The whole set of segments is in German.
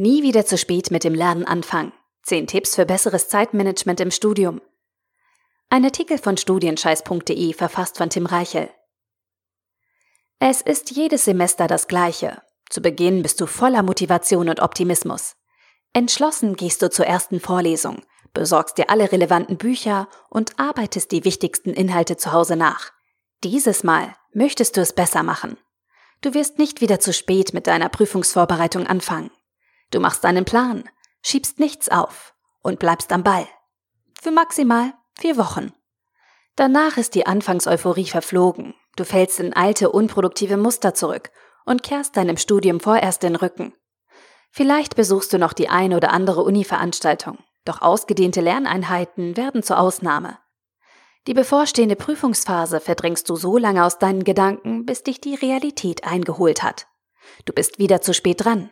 Nie wieder zu spät mit dem Lernen anfangen. 10 Tipps für besseres Zeitmanagement im Studium. Ein Artikel von studienscheiß.de verfasst von Tim Reichel. Es ist jedes Semester das gleiche. Zu Beginn bist du voller Motivation und Optimismus. Entschlossen gehst du zur ersten Vorlesung, besorgst dir alle relevanten Bücher und arbeitest die wichtigsten Inhalte zu Hause nach. Dieses Mal möchtest du es besser machen. Du wirst nicht wieder zu spät mit deiner Prüfungsvorbereitung anfangen. Du machst deinen Plan, schiebst nichts auf und bleibst am Ball. Für maximal vier Wochen. Danach ist die Anfangseuphorie verflogen. Du fällst in alte, unproduktive Muster zurück und kehrst deinem Studium vorerst den Rücken. Vielleicht besuchst du noch die ein oder andere Uni-Veranstaltung, doch ausgedehnte Lerneinheiten werden zur Ausnahme. Die bevorstehende Prüfungsphase verdrängst du so lange aus deinen Gedanken, bis dich die Realität eingeholt hat. Du bist wieder zu spät dran.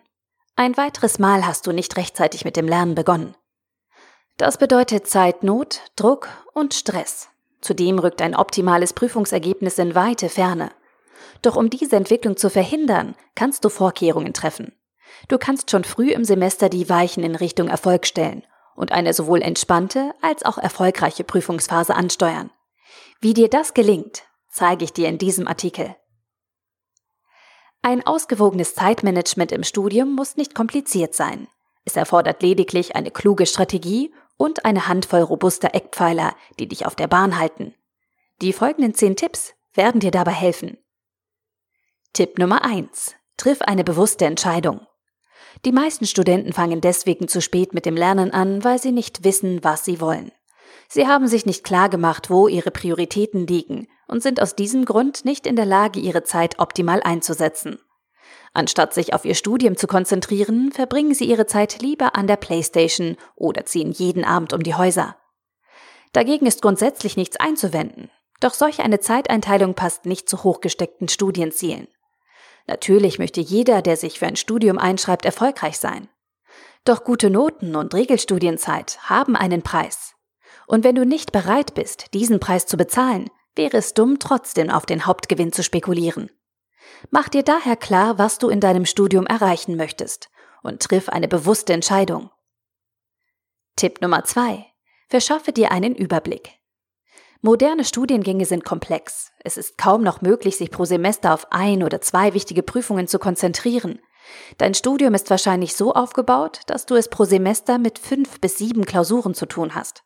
Ein weiteres Mal hast du nicht rechtzeitig mit dem Lernen begonnen. Das bedeutet Zeitnot, Druck und Stress. Zudem rückt ein optimales Prüfungsergebnis in weite Ferne. Doch um diese Entwicklung zu verhindern, kannst du Vorkehrungen treffen. Du kannst schon früh im Semester die Weichen in Richtung Erfolg stellen und eine sowohl entspannte als auch erfolgreiche Prüfungsphase ansteuern. Wie dir das gelingt, zeige ich dir in diesem Artikel. Ein ausgewogenes Zeitmanagement im Studium muss nicht kompliziert sein. Es erfordert lediglich eine kluge Strategie und eine Handvoll robuster Eckpfeiler, die dich auf der Bahn halten. Die folgenden zehn Tipps werden dir dabei helfen. Tipp Nummer eins: Triff eine bewusste Entscheidung. Die meisten Studenten fangen deswegen zu spät mit dem Lernen an, weil sie nicht wissen, was sie wollen. Sie haben sich nicht klar gemacht, wo ihre Prioritäten liegen und sind aus diesem Grund nicht in der Lage, ihre Zeit optimal einzusetzen. Anstatt sich auf ihr Studium zu konzentrieren, verbringen sie ihre Zeit lieber an der Playstation oder ziehen jeden Abend um die Häuser. Dagegen ist grundsätzlich nichts einzuwenden. Doch solch eine Zeiteinteilung passt nicht zu hochgesteckten Studienzielen. Natürlich möchte jeder, der sich für ein Studium einschreibt, erfolgreich sein. Doch gute Noten und Regelstudienzeit haben einen Preis. Und wenn du nicht bereit bist, diesen Preis zu bezahlen, wäre es dumm, trotzdem auf den Hauptgewinn zu spekulieren. Mach dir daher klar, was du in deinem Studium erreichen möchtest und triff eine bewusste Entscheidung. Tipp Nummer zwei: Verschaffe dir einen Überblick. Moderne Studiengänge sind komplex. Es ist kaum noch möglich, sich pro Semester auf ein oder zwei wichtige Prüfungen zu konzentrieren. Dein Studium ist wahrscheinlich so aufgebaut, dass du es pro Semester mit fünf bis sieben Klausuren zu tun hast.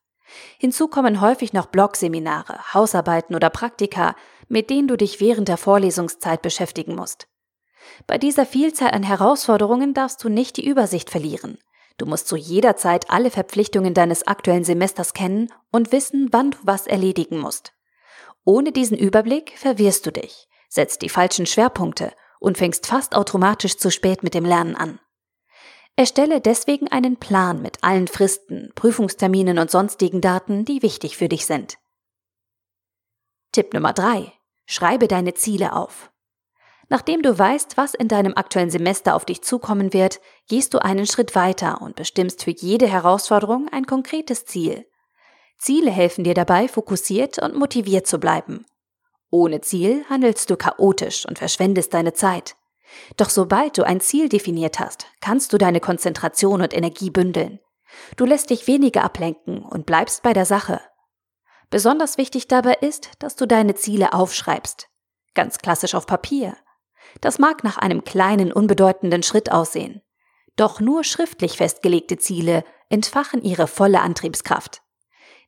Hinzu kommen häufig noch Blogseminare, Hausarbeiten oder Praktika, mit denen du dich während der Vorlesungszeit beschäftigen musst. Bei dieser Vielzahl an Herausforderungen darfst du nicht die Übersicht verlieren. Du musst zu jeder Zeit alle Verpflichtungen deines aktuellen Semesters kennen und wissen, wann du was erledigen musst. Ohne diesen Überblick verwirrst du dich, setzt die falschen Schwerpunkte und fängst fast automatisch zu spät mit dem Lernen an. Erstelle deswegen einen Plan mit allen Fristen, Prüfungsterminen und sonstigen Daten, die wichtig für dich sind. Tipp Nummer drei: Schreibe deine Ziele auf. Nachdem du weißt, was in deinem aktuellen Semester auf dich zukommen wird, gehst du einen Schritt weiter und bestimmst für jede Herausforderung ein konkretes Ziel. Ziele helfen dir dabei, fokussiert und motiviert zu bleiben. Ohne Ziel handelst du chaotisch und verschwendest deine Zeit. Doch sobald du ein Ziel definiert hast, kannst du deine Konzentration und Energie bündeln. Du lässt dich weniger ablenken und bleibst bei der Sache. Besonders wichtig dabei ist, dass du deine Ziele aufschreibst. Ganz klassisch auf Papier. Das mag nach einem kleinen, unbedeutenden Schritt aussehen. Doch nur schriftlich festgelegte Ziele entfachen ihre volle Antriebskraft.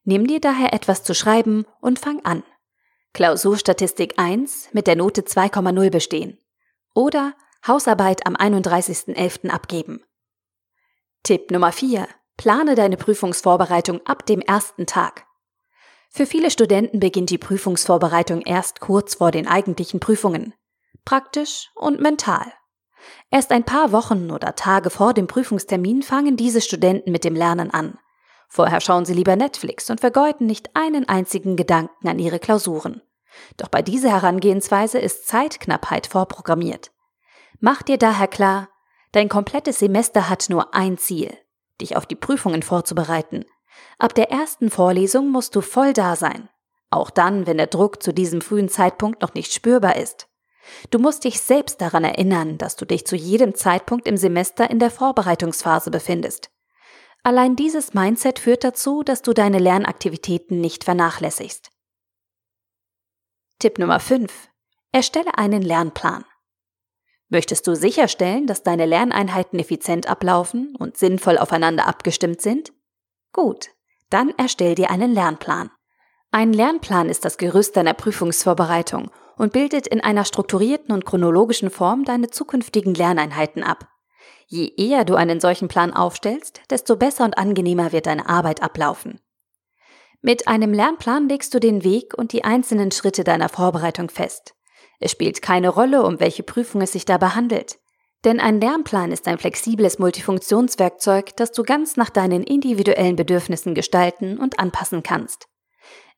Nimm dir daher etwas zu schreiben und fang an. Klausurstatistik 1 mit der Note 2,0 bestehen. Oder Hausarbeit am 31.11. abgeben. Tipp Nummer 4. Plane deine Prüfungsvorbereitung ab dem ersten Tag. Für viele Studenten beginnt die Prüfungsvorbereitung erst kurz vor den eigentlichen Prüfungen praktisch und mental. Erst ein paar Wochen oder Tage vor dem Prüfungstermin fangen diese Studenten mit dem Lernen an. Vorher schauen sie lieber Netflix und vergeuden nicht einen einzigen Gedanken an ihre Klausuren. Doch bei dieser Herangehensweise ist Zeitknappheit vorprogrammiert. Mach dir daher klar, dein komplettes Semester hat nur ein Ziel, dich auf die Prüfungen vorzubereiten. Ab der ersten Vorlesung musst du voll da sein. Auch dann, wenn der Druck zu diesem frühen Zeitpunkt noch nicht spürbar ist. Du musst dich selbst daran erinnern, dass du dich zu jedem Zeitpunkt im Semester in der Vorbereitungsphase befindest. Allein dieses Mindset führt dazu, dass du deine Lernaktivitäten nicht vernachlässigst. Tipp Nummer 5. Erstelle einen Lernplan. Möchtest du sicherstellen, dass deine Lerneinheiten effizient ablaufen und sinnvoll aufeinander abgestimmt sind? Gut, dann erstell dir einen Lernplan. Ein Lernplan ist das Gerüst deiner Prüfungsvorbereitung und bildet in einer strukturierten und chronologischen Form deine zukünftigen Lerneinheiten ab. Je eher du einen solchen Plan aufstellst, desto besser und angenehmer wird deine Arbeit ablaufen. Mit einem Lernplan legst du den Weg und die einzelnen Schritte deiner Vorbereitung fest. Es spielt keine Rolle, um welche Prüfung es sich dabei handelt. Denn ein Lernplan ist ein flexibles Multifunktionswerkzeug, das du ganz nach deinen individuellen Bedürfnissen gestalten und anpassen kannst.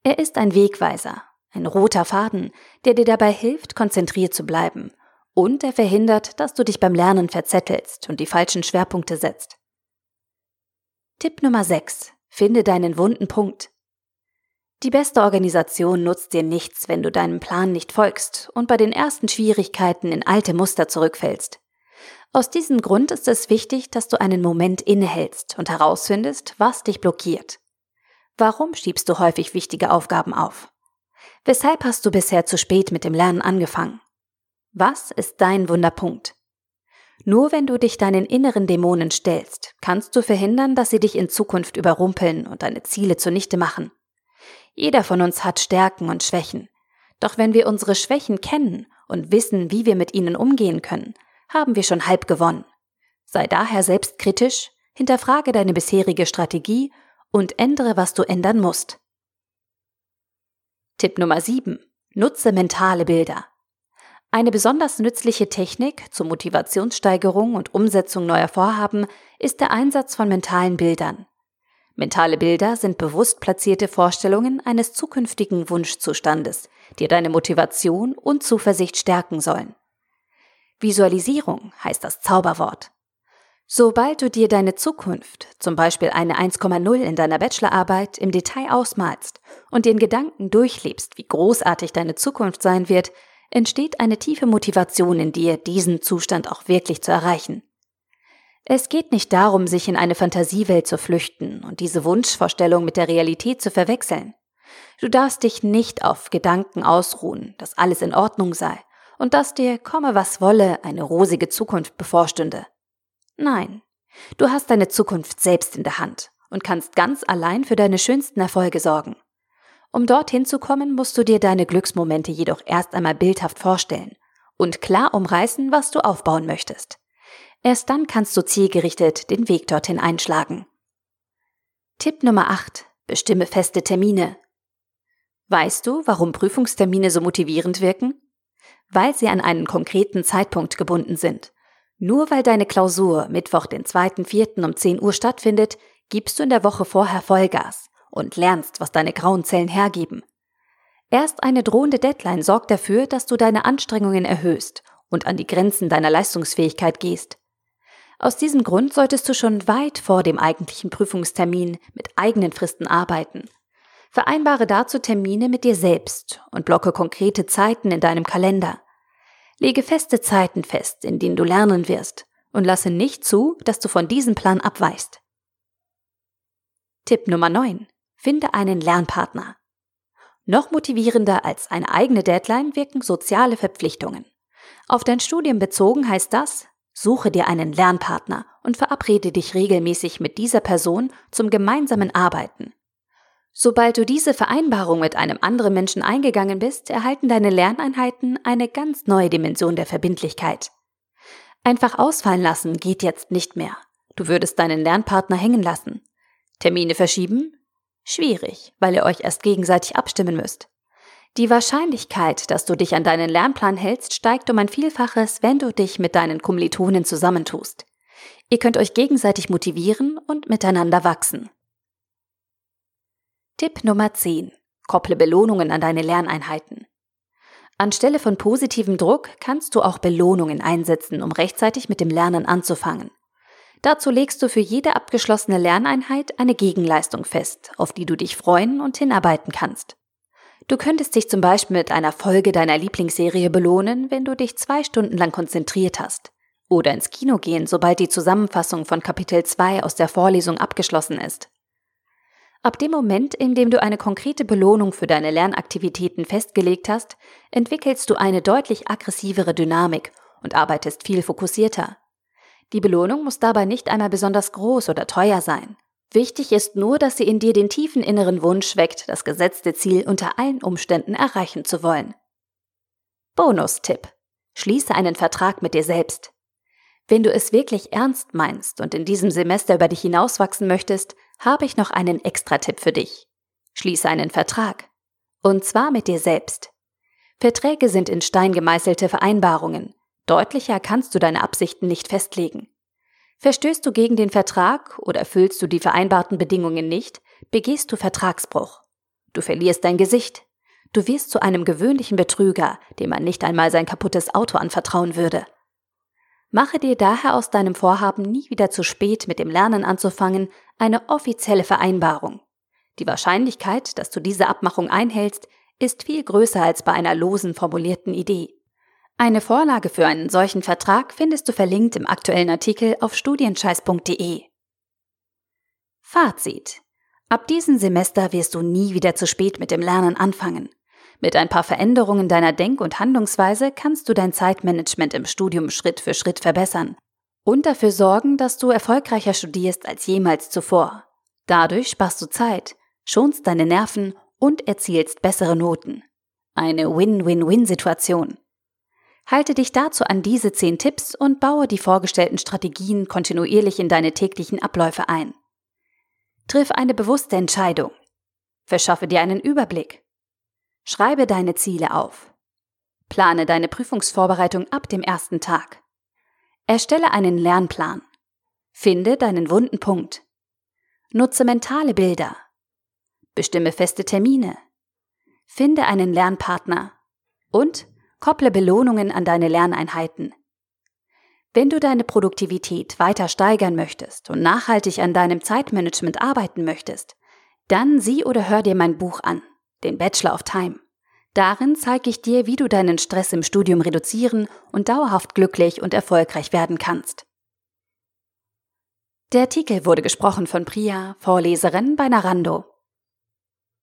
Er ist ein Wegweiser, ein roter Faden, der dir dabei hilft, konzentriert zu bleiben. Und er verhindert, dass du dich beim Lernen verzettelst und die falschen Schwerpunkte setzt. Tipp Nummer 6. Finde deinen wunden Punkt. Die beste Organisation nutzt dir nichts, wenn du deinem Plan nicht folgst und bei den ersten Schwierigkeiten in alte Muster zurückfällst. Aus diesem Grund ist es wichtig, dass du einen Moment innehältst und herausfindest, was dich blockiert. Warum schiebst du häufig wichtige Aufgaben auf? Weshalb hast du bisher zu spät mit dem Lernen angefangen? Was ist dein Wunderpunkt? Nur wenn du dich deinen inneren Dämonen stellst, kannst du verhindern, dass sie dich in Zukunft überrumpeln und deine Ziele zunichte machen. Jeder von uns hat Stärken und Schwächen. Doch wenn wir unsere Schwächen kennen und wissen, wie wir mit ihnen umgehen können, haben wir schon halb gewonnen. Sei daher selbstkritisch, hinterfrage deine bisherige Strategie und ändere, was du ändern musst. Tipp Nummer 7. Nutze mentale Bilder. Eine besonders nützliche Technik zur Motivationssteigerung und Umsetzung neuer Vorhaben ist der Einsatz von mentalen Bildern. Mentale Bilder sind bewusst platzierte Vorstellungen eines zukünftigen Wunschzustandes, die deine Motivation und Zuversicht stärken sollen. Visualisierung heißt das Zauberwort. Sobald du dir deine Zukunft, zum Beispiel eine 1,0 in deiner Bachelorarbeit, im Detail ausmalst und den Gedanken durchlebst, wie großartig deine Zukunft sein wird, entsteht eine tiefe Motivation in dir, diesen Zustand auch wirklich zu erreichen. Es geht nicht darum, sich in eine Fantasiewelt zu flüchten und diese Wunschvorstellung mit der Realität zu verwechseln. Du darfst dich nicht auf Gedanken ausruhen, dass alles in Ordnung sei und dass dir, komme was wolle, eine rosige Zukunft bevorstünde. Nein, du hast deine Zukunft selbst in der Hand und kannst ganz allein für deine schönsten Erfolge sorgen. Um dorthin zu kommen, musst du dir deine Glücksmomente jedoch erst einmal bildhaft vorstellen und klar umreißen, was du aufbauen möchtest. Erst dann kannst du zielgerichtet den Weg dorthin einschlagen. Tipp Nummer 8. Bestimme feste Termine. Weißt du, warum Prüfungstermine so motivierend wirken? Weil sie an einen konkreten Zeitpunkt gebunden sind. Nur weil deine Klausur Mittwoch, den 2.4. um 10 Uhr stattfindet, gibst du in der Woche vorher Vollgas und lernst, was deine grauen Zellen hergeben. Erst eine drohende Deadline sorgt dafür, dass du deine Anstrengungen erhöhst und an die Grenzen deiner Leistungsfähigkeit gehst. Aus diesem Grund solltest du schon weit vor dem eigentlichen Prüfungstermin mit eigenen Fristen arbeiten. Vereinbare dazu Termine mit dir selbst und blocke konkrete Zeiten in deinem Kalender. Lege feste Zeiten fest, in denen du lernen wirst und lasse nicht zu, dass du von diesem Plan abweichst. Tipp Nummer 9. Finde einen Lernpartner. Noch motivierender als eine eigene Deadline wirken soziale Verpflichtungen. Auf dein Studium bezogen heißt das, Suche dir einen Lernpartner und verabrede dich regelmäßig mit dieser Person zum gemeinsamen Arbeiten. Sobald du diese Vereinbarung mit einem anderen Menschen eingegangen bist, erhalten deine Lerneinheiten eine ganz neue Dimension der Verbindlichkeit. Einfach ausfallen lassen geht jetzt nicht mehr. Du würdest deinen Lernpartner hängen lassen. Termine verschieben? Schwierig, weil ihr euch erst gegenseitig abstimmen müsst. Die Wahrscheinlichkeit, dass du dich an deinen Lernplan hältst, steigt um ein Vielfaches, wenn du dich mit deinen Kommilitonen zusammentust. Ihr könnt euch gegenseitig motivieren und miteinander wachsen. Tipp Nummer 10. Kopple Belohnungen an deine Lerneinheiten. Anstelle von positivem Druck kannst du auch Belohnungen einsetzen, um rechtzeitig mit dem Lernen anzufangen. Dazu legst du für jede abgeschlossene Lerneinheit eine Gegenleistung fest, auf die du dich freuen und hinarbeiten kannst. Du könntest dich zum Beispiel mit einer Folge deiner Lieblingsserie belohnen, wenn du dich zwei Stunden lang konzentriert hast. Oder ins Kino gehen, sobald die Zusammenfassung von Kapitel 2 aus der Vorlesung abgeschlossen ist. Ab dem Moment, in dem du eine konkrete Belohnung für deine Lernaktivitäten festgelegt hast, entwickelst du eine deutlich aggressivere Dynamik und arbeitest viel fokussierter. Die Belohnung muss dabei nicht einmal besonders groß oder teuer sein. Wichtig ist nur, dass sie in dir den tiefen inneren Wunsch weckt, das gesetzte Ziel unter allen Umständen erreichen zu wollen. Bonustipp. Schließe einen Vertrag mit dir selbst. Wenn du es wirklich ernst meinst und in diesem Semester über dich hinauswachsen möchtest, habe ich noch einen Extra-Tipp für dich. Schließe einen Vertrag. Und zwar mit dir selbst. Verträge sind in Stein gemeißelte Vereinbarungen. Deutlicher kannst du deine Absichten nicht festlegen. Verstößt du gegen den Vertrag oder erfüllst du die vereinbarten Bedingungen nicht, begehst du Vertragsbruch. Du verlierst dein Gesicht. Du wirst zu einem gewöhnlichen Betrüger, dem man nicht einmal sein kaputtes Auto anvertrauen würde. Mache dir daher aus deinem Vorhaben, nie wieder zu spät mit dem Lernen anzufangen, eine offizielle Vereinbarung. Die Wahrscheinlichkeit, dass du diese Abmachung einhältst, ist viel größer als bei einer losen formulierten Idee. Eine Vorlage für einen solchen Vertrag findest du verlinkt im aktuellen Artikel auf studienscheiß.de. Fazit. Ab diesem Semester wirst du nie wieder zu spät mit dem Lernen anfangen. Mit ein paar Veränderungen deiner Denk- und Handlungsweise kannst du dein Zeitmanagement im Studium Schritt für Schritt verbessern und dafür sorgen, dass du erfolgreicher studierst als jemals zuvor. Dadurch sparst du Zeit, schonst deine Nerven und erzielst bessere Noten. Eine Win-Win-Win-Situation. Halte dich dazu an diese zehn Tipps und baue die vorgestellten Strategien kontinuierlich in deine täglichen Abläufe ein. Triff eine bewusste Entscheidung. Verschaffe dir einen Überblick. Schreibe deine Ziele auf. Plane deine Prüfungsvorbereitung ab dem ersten Tag. Erstelle einen Lernplan. Finde deinen wunden Punkt. Nutze mentale Bilder. Bestimme feste Termine. Finde einen Lernpartner. Und kopple Belohnungen an deine Lerneinheiten. Wenn du deine Produktivität weiter steigern möchtest und nachhaltig an deinem Zeitmanagement arbeiten möchtest, dann sieh oder hör dir mein Buch an den Bachelor of Time. Darin zeige ich dir, wie du deinen Stress im Studium reduzieren und dauerhaft glücklich und erfolgreich werden kannst. Der Artikel wurde gesprochen von Priya, Vorleserin bei Narando.